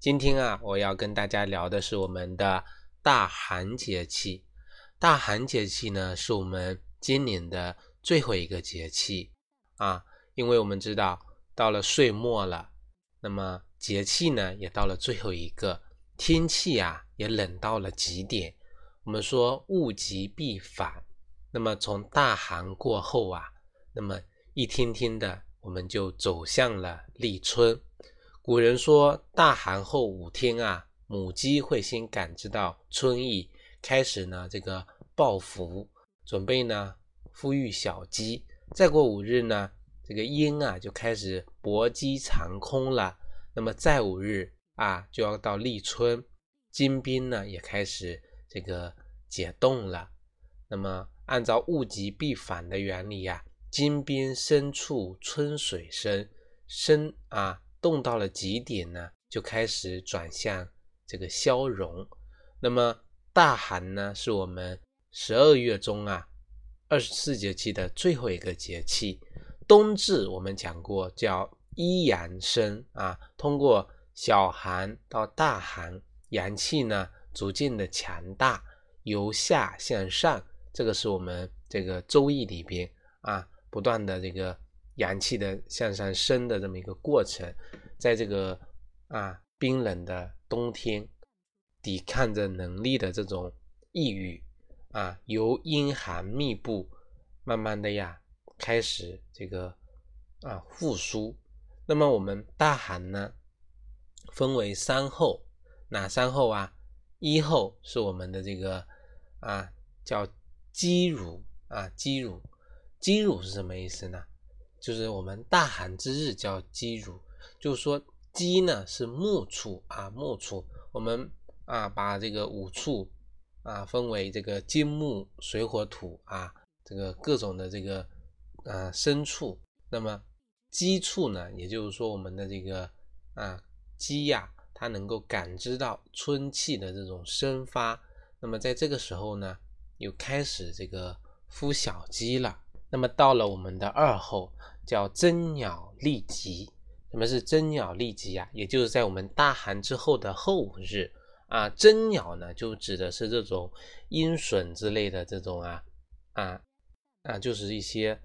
今天啊，我要跟大家聊的是我们的大寒节气。大寒节气呢，是我们今年的最后一个节气啊，因为我们知道到了岁末了，那么节气呢也到了最后一个，天气啊也冷到了极点。我们说物极必反，那么从大寒过后啊，那么一天天的我们就走向了立春。古人说，大寒后五天啊，母鸡会先感知到春意，开始呢这个抱孵，准备呢孵育小鸡。再过五日呢，这个鹰啊就开始搏击长空了。那么再五日啊，就要到立春，金兵呢也开始这个解冻了。那么按照物极必反的原理呀，金兵深处春水生，生啊。冻到了极点呢，就开始转向这个消融。那么大寒呢，是我们十二月中啊二十四节气的最后一个节气。冬至我们讲过叫一阳生啊，通过小寒到大寒，阳气呢逐渐的强大，由下向上，这个是我们这个周易里边啊不断的这个。阳气的向上升的这么一个过程，在这个啊冰冷的冬天，抵抗着能力的这种抑郁啊，由阴寒密布，慢慢的呀开始这个啊复苏。那么我们大寒呢，分为三候，哪三候啊？一候是我们的这个啊叫积乳啊积乳，积乳是什么意思呢？就是我们大寒之日叫鸡乳，就是说鸡呢是木处啊木处，我们啊把这个五处啊分为这个金木水火土啊这个各种的这个啊牲畜，那么鸡畜呢，也就是说我们的这个啊鸡呀，它能够感知到春气的这种生发，那么在这个时候呢，又开始这个孵小鸡了。那么到了我们的二后，叫真鸟立吉。什么是真鸟立吉啊？也就是在我们大寒之后的后五日啊。真鸟呢，就指的是这种鹰隼之类的这种啊啊啊，就是一些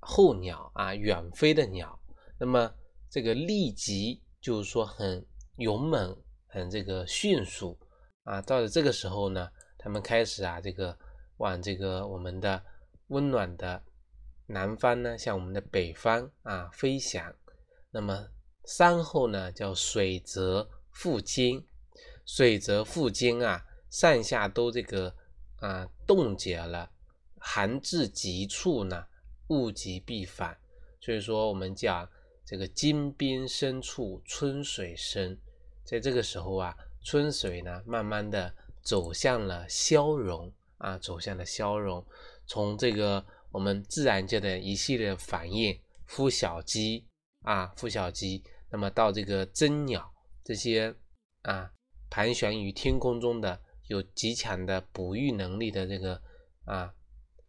候鸟啊，远飞的鸟。那么这个立吉就是说很勇猛，很这个迅速啊。到了这个时候呢，他们开始啊，这个往这个我们的温暖的。南方呢，向我们的北方啊飞翔。那么山后呢，叫水泽复金，水泽复金啊，上下都这个啊冻结了，寒至极处呢，物极必反。所以说，我们讲这个金边深处春水生，在这个时候啊，春水呢，慢慢的走向了消融啊，走向了消融，从这个。我们自然界的一系列反应，孵小鸡啊，孵小鸡，那么到这个真鸟这些啊，盘旋于天空中的有极强的哺育能力的这个啊，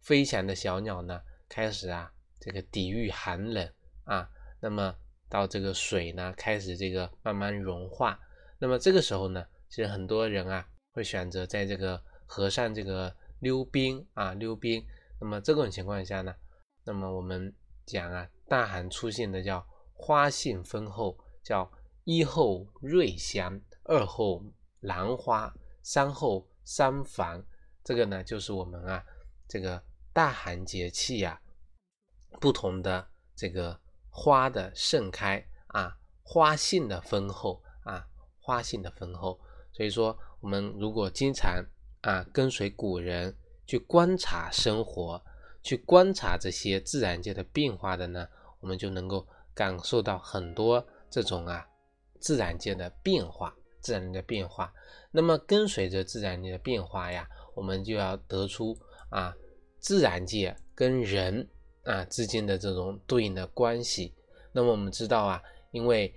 飞翔的小鸟呢，开始啊，这个抵御寒冷啊，那么到这个水呢，开始这个慢慢融化，那么这个时候呢，其实很多人啊，会选择在这个河上这个溜冰啊，溜冰。那么这种情况下呢，那么我们讲啊，大寒出现的叫花信丰厚，叫一后瑞香，二后兰花，三后三房。这个呢，就是我们啊这个大寒节气呀，不同的这个花的盛开啊，花信的丰厚啊，花信的丰厚。所以说，我们如果经常啊跟随古人。去观察生活，去观察这些自然界的变化的呢，我们就能够感受到很多这种啊自然界的变化。自然的变化。那么跟随着自然界的变化呀，我们就要得出啊，自然界跟人啊之间的这种对应的关系。那么我们知道啊，因为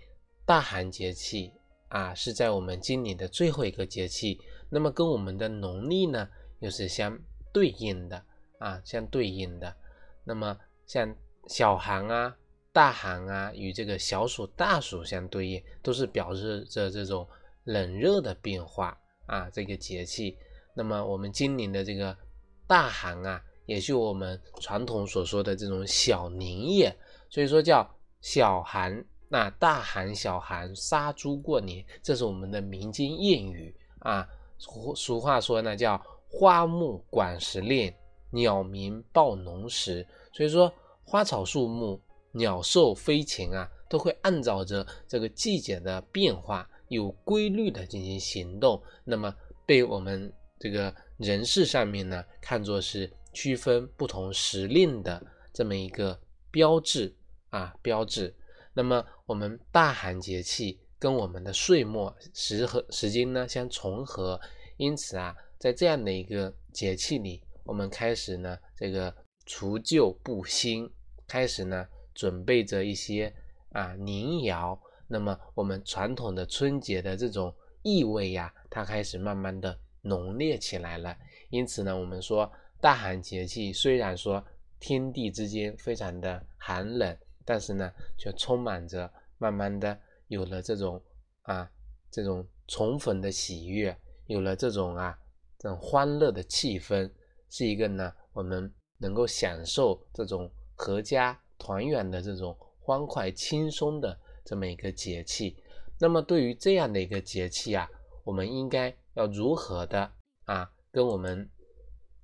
大寒节气啊是在我们今年的最后一个节气，那么跟我们的农历呢又是相对应的啊，相对应的。那么像小寒啊、大寒啊，与这个小暑、大暑相对应，都是表示着这种。冷热的变化啊，这个节气，那么我们今年的这个大寒啊，也是我们传统所说的这种小年夜，所以说叫小寒，那大寒、小寒杀猪过年，这是我们的民间谚语啊。俗俗话说呢，叫花木管时令，鸟鸣报农时，所以说花草树木、鸟兽飞禽啊，都会按照着这个季节的变化。有规律的进行行动，那么被我们这个人事上面呢，看作是区分不同时令的这么一个标志啊标志。那么我们大寒节气跟我们的岁末时和时间呢相重合，因此啊，在这样的一个节气里，我们开始呢这个除旧布新，开始呢准备着一些啊年谣。那么我们传统的春节的这种意味呀，它开始慢慢的浓烈起来了。因此呢，我们说大寒节气虽然说天地之间非常的寒冷，但是呢，却充满着慢慢的有了这种啊这种重逢的喜悦，有了这种啊这种欢乐的气氛，是一个呢我们能够享受这种阖家团圆的这种欢快轻松的。这么一个节气，那么对于这样的一个节气啊，我们应该要如何的啊，跟我们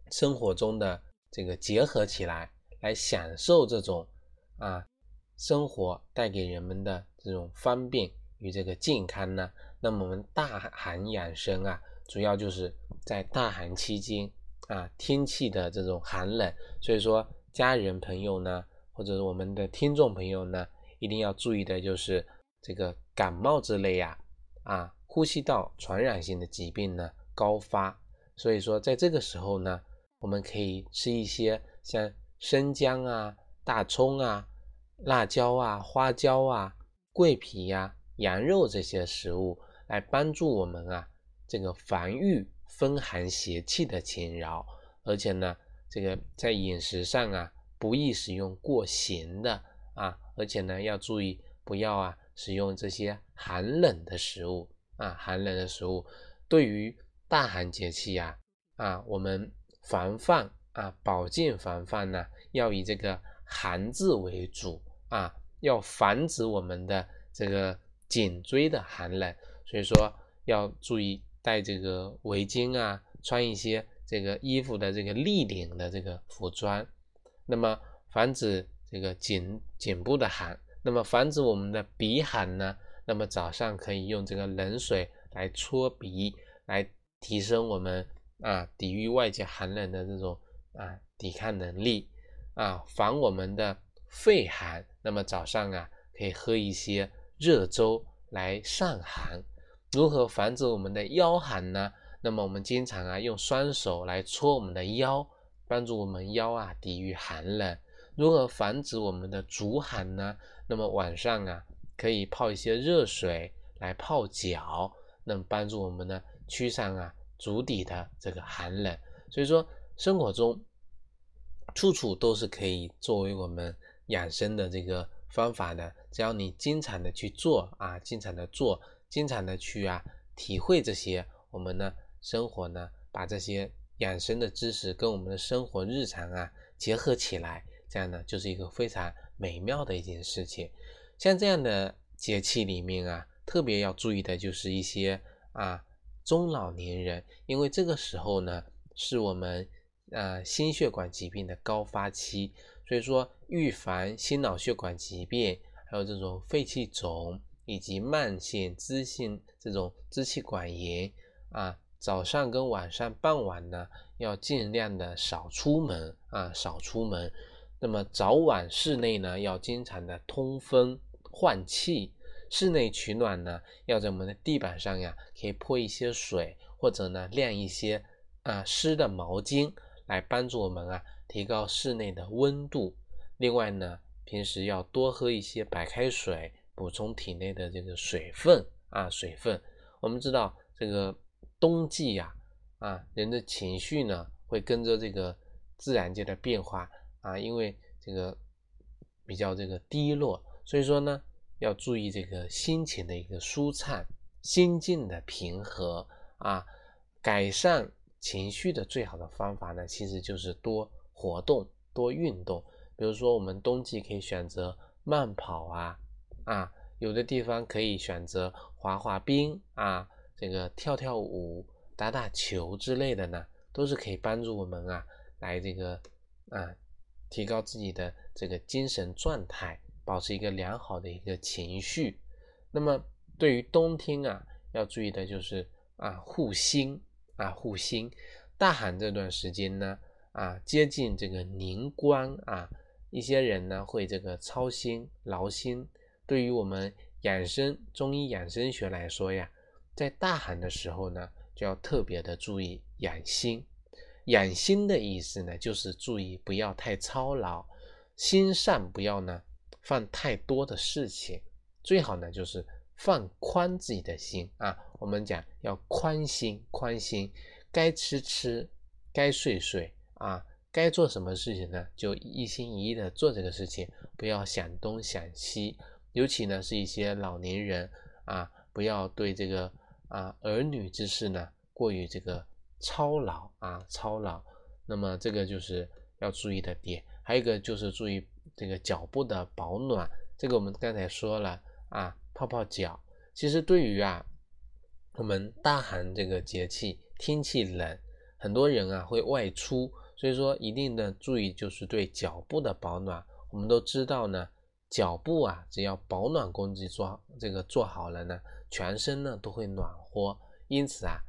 生活中的这个结合起来，来享受这种啊生活带给人们的这种方便与这个健康呢？那么我们大寒养生啊，主要就是在大寒期间啊，天气的这种寒冷，所以说家人朋友呢，或者我们的听众朋友呢。一定要注意的就是这个感冒之类呀，啊，呼吸道传染性的疾病呢高发，所以说在这个时候呢，我们可以吃一些像生姜啊、大葱啊、辣椒啊、花椒啊、桂皮呀、羊肉这些食物，来帮助我们啊这个防御风寒邪气的侵扰，而且呢，这个在饮食上啊，不宜使用过咸的。啊，而且呢，要注意不要啊使用这些寒冷的食物啊，寒冷的食物对于大寒节气呀啊，我们防范啊保健防范呢，要以这个寒字为主啊，要防止我们的这个颈椎的寒冷，所以说要注意戴这个围巾啊，穿一些这个衣服的这个立领的这个服装，那么防止。这个颈颈部的寒，那么防止我们的鼻寒呢？那么早上可以用这个冷水来搓鼻，来提升我们啊抵御外界寒冷的这种啊抵抗能力啊，防我们的肺寒。那么早上啊可以喝一些热粥来散寒。如何防止我们的腰寒呢？那么我们经常啊用双手来搓我们的腰，帮助我们腰啊抵御寒冷。如何防止我们的足寒呢？那么晚上啊，可以泡一些热水来泡脚，那么帮助我们呢驱散啊足底的这个寒冷。所以说，生活中处处都是可以作为我们养生的这个方法的。只要你经常的去做啊，经常的做，经常的去啊体会这些，我们呢生活呢把这些养生的知识跟我们的生活日常啊结合起来。这样呢，就是一个非常美妙的一件事情。像这样的节气里面啊，特别要注意的就是一些啊中老年人，因为这个时候呢，是我们啊心血管疾病的高发期，所以说预防心脑血管疾病，还有这种肺气肿以及慢性支性这种支气管炎啊，早上跟晚上傍晚呢，要尽量的少出门啊，少出门。那么早晚室内呢，要经常的通风换气，室内取暖呢，要在我们的地板上呀，可以泼一些水，或者呢晾一些啊湿的毛巾，来帮助我们啊提高室内的温度。另外呢，平时要多喝一些白开水，补充体内的这个水分啊水分。我们知道这个冬季呀，啊人的情绪呢会跟着这个自然界的变化啊，因为这个比较这个低落，所以说呢。要注意这个心情的一个舒畅，心境的平和啊。改善情绪的最好的方法呢，其实就是多活动、多运动。比如说，我们冬季可以选择慢跑啊啊，有的地方可以选择滑滑冰啊，这个跳跳舞、打打球之类的呢，都是可以帮助我们啊，来这个啊，提高自己的这个精神状态。保持一个良好的一个情绪，那么对于冬天啊，要注意的就是啊护心啊护心。大寒这段时间呢啊接近这个凝关啊，一些人呢会这个操心劳心。对于我们养生中医养生学来说呀，在大寒的时候呢，就要特别的注意养心。养心的意思呢，就是注意不要太操劳，心上不要呢。放太多的事情，最好呢就是放宽自己的心啊。我们讲要宽心，宽心，该吃吃，该睡睡啊，该做什么事情呢，就一心一意的做这个事情，不要想东想西。尤其呢是一些老年人啊，不要对这个啊儿女之事呢过于这个操劳啊操劳。那么这个就是要注意的点，还有一个就是注意。这个脚部的保暖，这个我们刚才说了啊，泡泡脚。其实对于啊，我们大寒这个节气，天气冷，很多人啊会外出，所以说一定的注意就是对脚部的保暖。我们都知道呢，脚部啊，只要保暖工具做这个做好了呢，全身呢都会暖和。因此啊，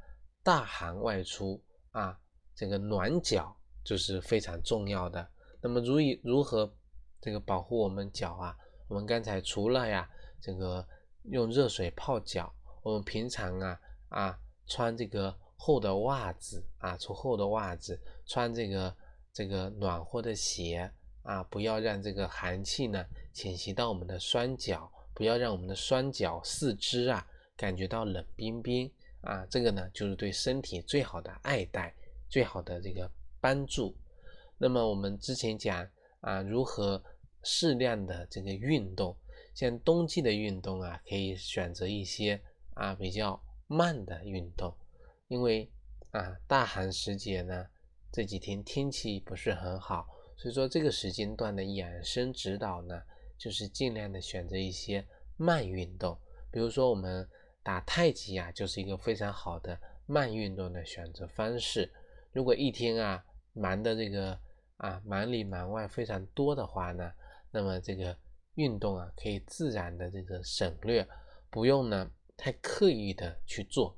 大寒外出啊，这个暖脚就是非常重要的。那么如以如何？这个保护我们脚啊，我们刚才除了呀，这个用热水泡脚，我们平常啊啊穿这个厚的袜子啊，穿厚的袜子，穿这个这个暖和的鞋啊，不要让这个寒气呢侵袭到我们的双脚，不要让我们的双脚四肢啊感觉到冷冰冰啊，这个呢就是对身体最好的爱戴，最好的这个帮助。那么我们之前讲。啊，如何适量的这个运动？像冬季的运动啊，可以选择一些啊比较慢的运动，因为啊大寒时节呢，这几天天气不是很好，所以说这个时间段的养生指导呢，就是尽量的选择一些慢运动，比如说我们打太极啊，就是一个非常好的慢运动的选择方式。如果一天啊忙的这个。啊，忙里忙外非常多的话呢，那么这个运动啊，可以自然的这个省略，不用呢太刻意的去做，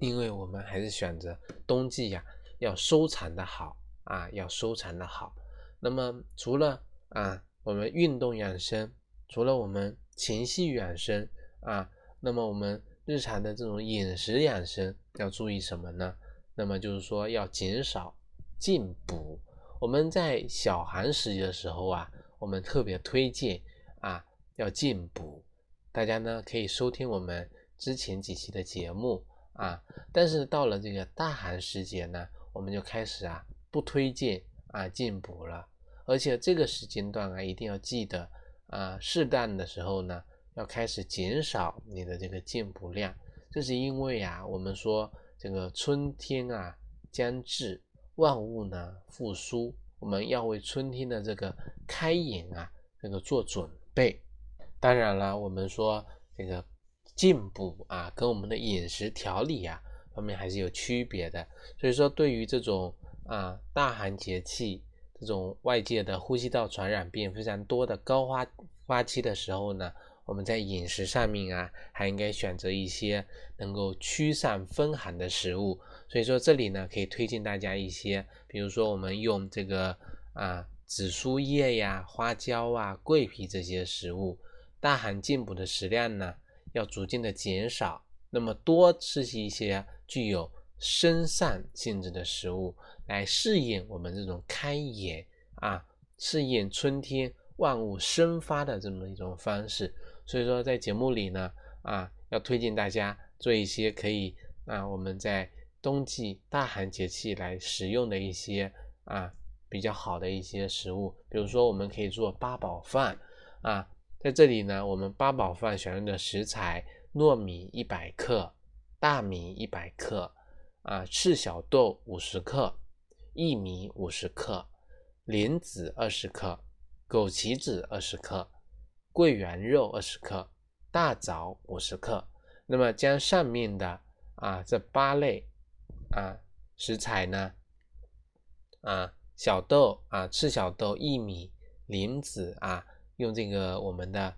因为我们还是选择冬季呀，要收藏的好啊，要收藏的好。那么除了啊，我们运动养生，除了我们情绪养生啊，那么我们日常的这种饮食养生要注意什么呢？那么就是说要减少进补。我们在小寒时节的时候啊，我们特别推荐啊要进补，大家呢可以收听我们之前几期的节目啊。但是到了这个大寒时节呢，我们就开始啊不推荐啊进补了，而且这个时间段啊一定要记得啊适当的时候呢要开始减少你的这个进补量，这是因为啊我们说这个春天啊将至。万物呢复苏，我们要为春天的这个开眼啊，这个做准备。当然了，我们说这个进补啊，跟我们的饮食调理啊方面还是有区别的。所以说，对于这种啊大寒节气，这种外界的呼吸道传染病非常多的高发发期的时候呢。我们在饮食上面啊，还应该选择一些能够驱散风寒的食物。所以说这里呢，可以推荐大家一些，比如说我们用这个啊紫苏叶呀、花椒啊、桂皮这些食物，大寒进补的食量呢要逐渐的减少，那么多吃一些具有生散性质的食物，来适应我们这种开眼啊，适应春天万物生发的这么一种方式。所以说，在节目里呢，啊，要推荐大家做一些可以啊，我们在冬季大寒节气来食用的一些啊比较好的一些食物。比如说，我们可以做八宝饭啊，在这里呢，我们八宝饭选用的食材：糯米一百克，大米一百克，啊，赤小豆五十克，薏米五十克，莲子二十克，枸杞子二十克。桂圆肉二十克，大枣五十克。那么将上面的啊这八类啊食材呢啊小豆啊赤小豆、薏米、莲子啊，用这个我们的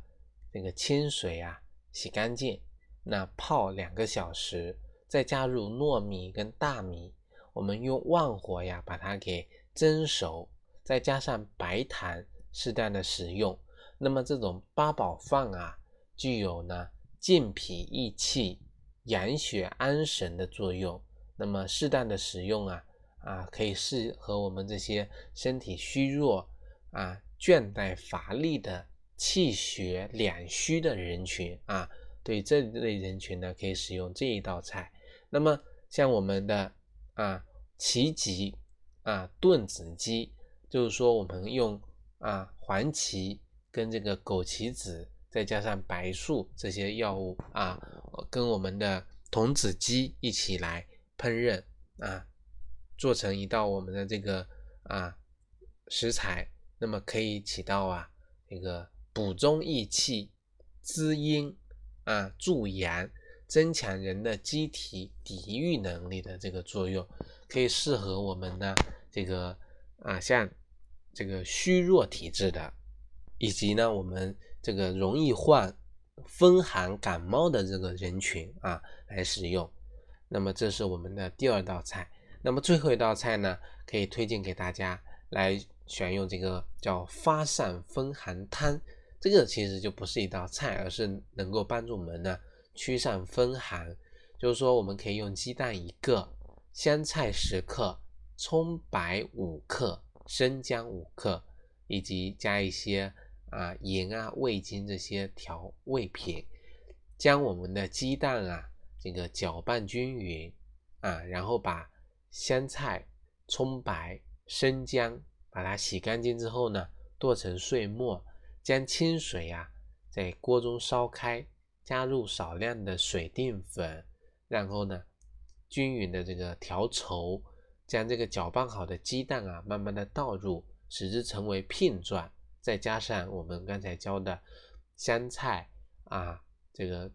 这个清水啊洗干净，那泡两个小时，再加入糯米跟大米，我们用旺火呀把它给蒸熟，再加上白糖，适当的食用。那么这种八宝饭啊，具有呢健脾益气、养血安神的作用。那么适当的使用啊，啊可以适合我们这些身体虚弱啊、倦怠乏力的、气血两虚的人群啊。对这类人群呢，可以使用这一道菜。那么像我们的啊芪荠啊炖子鸡，就是说我们用啊黄芪。跟这个枸杞子，再加上白术这些药物啊，跟我们的童子鸡一起来烹饪啊，做成一道我们的这个啊食材，那么可以起到啊这个补中益气、滋阴啊助阳、增强人的机体抵御能力的这个作用，可以适合我们的这个啊像这个虚弱体质的。以及呢，我们这个容易患风寒感冒的这个人群啊，来使用。那么这是我们的第二道菜。那么最后一道菜呢，可以推荐给大家来选用这个叫发散风寒汤。这个其实就不是一道菜，而是能够帮助我们呢驱散风寒。就是说，我们可以用鸡蛋一个，香菜十克，葱白五克，生姜五克，以及加一些。啊，盐啊，味精这些调味品，将我们的鸡蛋啊，这个搅拌均匀啊，然后把香菜、葱白、生姜把它洗干净之后呢，剁成碎末，将清水啊在锅中烧开，加入少量的水淀粉，然后呢均匀的这个调稠，将这个搅拌好的鸡蛋啊慢慢的倒入，使之成为片状。再加上我们刚才教的香菜啊，这个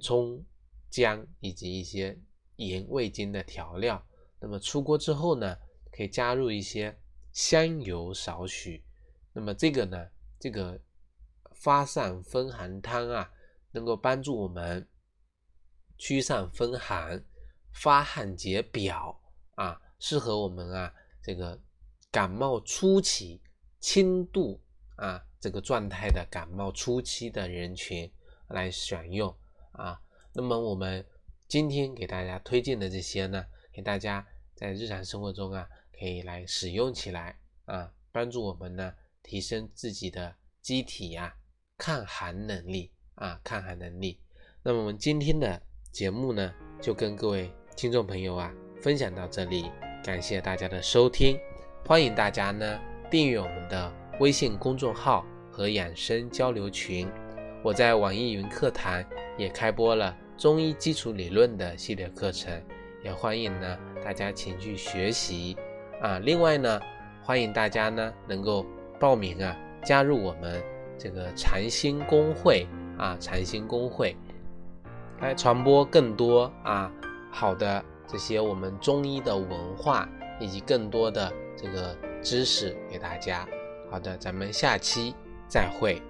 葱姜以及一些盐味精的调料，那么出锅之后呢，可以加入一些香油少许。那么这个呢，这个发散风寒汤啊，能够帮助我们驱散风寒、发汗解表啊，适合我们啊这个感冒初期轻度。啊，这个状态的感冒初期的人群来选用啊。那么我们今天给大家推荐的这些呢，给大家在日常生活中啊，可以来使用起来啊，帮助我们呢提升自己的机体呀抗寒能力啊，抗寒能力。那么我们今天的节目呢，就跟各位听众朋友啊分享到这里，感谢大家的收听，欢迎大家呢订阅我们的。微信公众号和养生交流群，我在网易云课堂也开播了中医基础理论的系列课程，也欢迎呢大家前去学习啊。另外呢，欢迎大家呢能够报名啊，加入我们这个禅心公会啊，禅心公会来传播更多啊好的这些我们中医的文化以及更多的这个知识给大家。好的，咱们下期再会。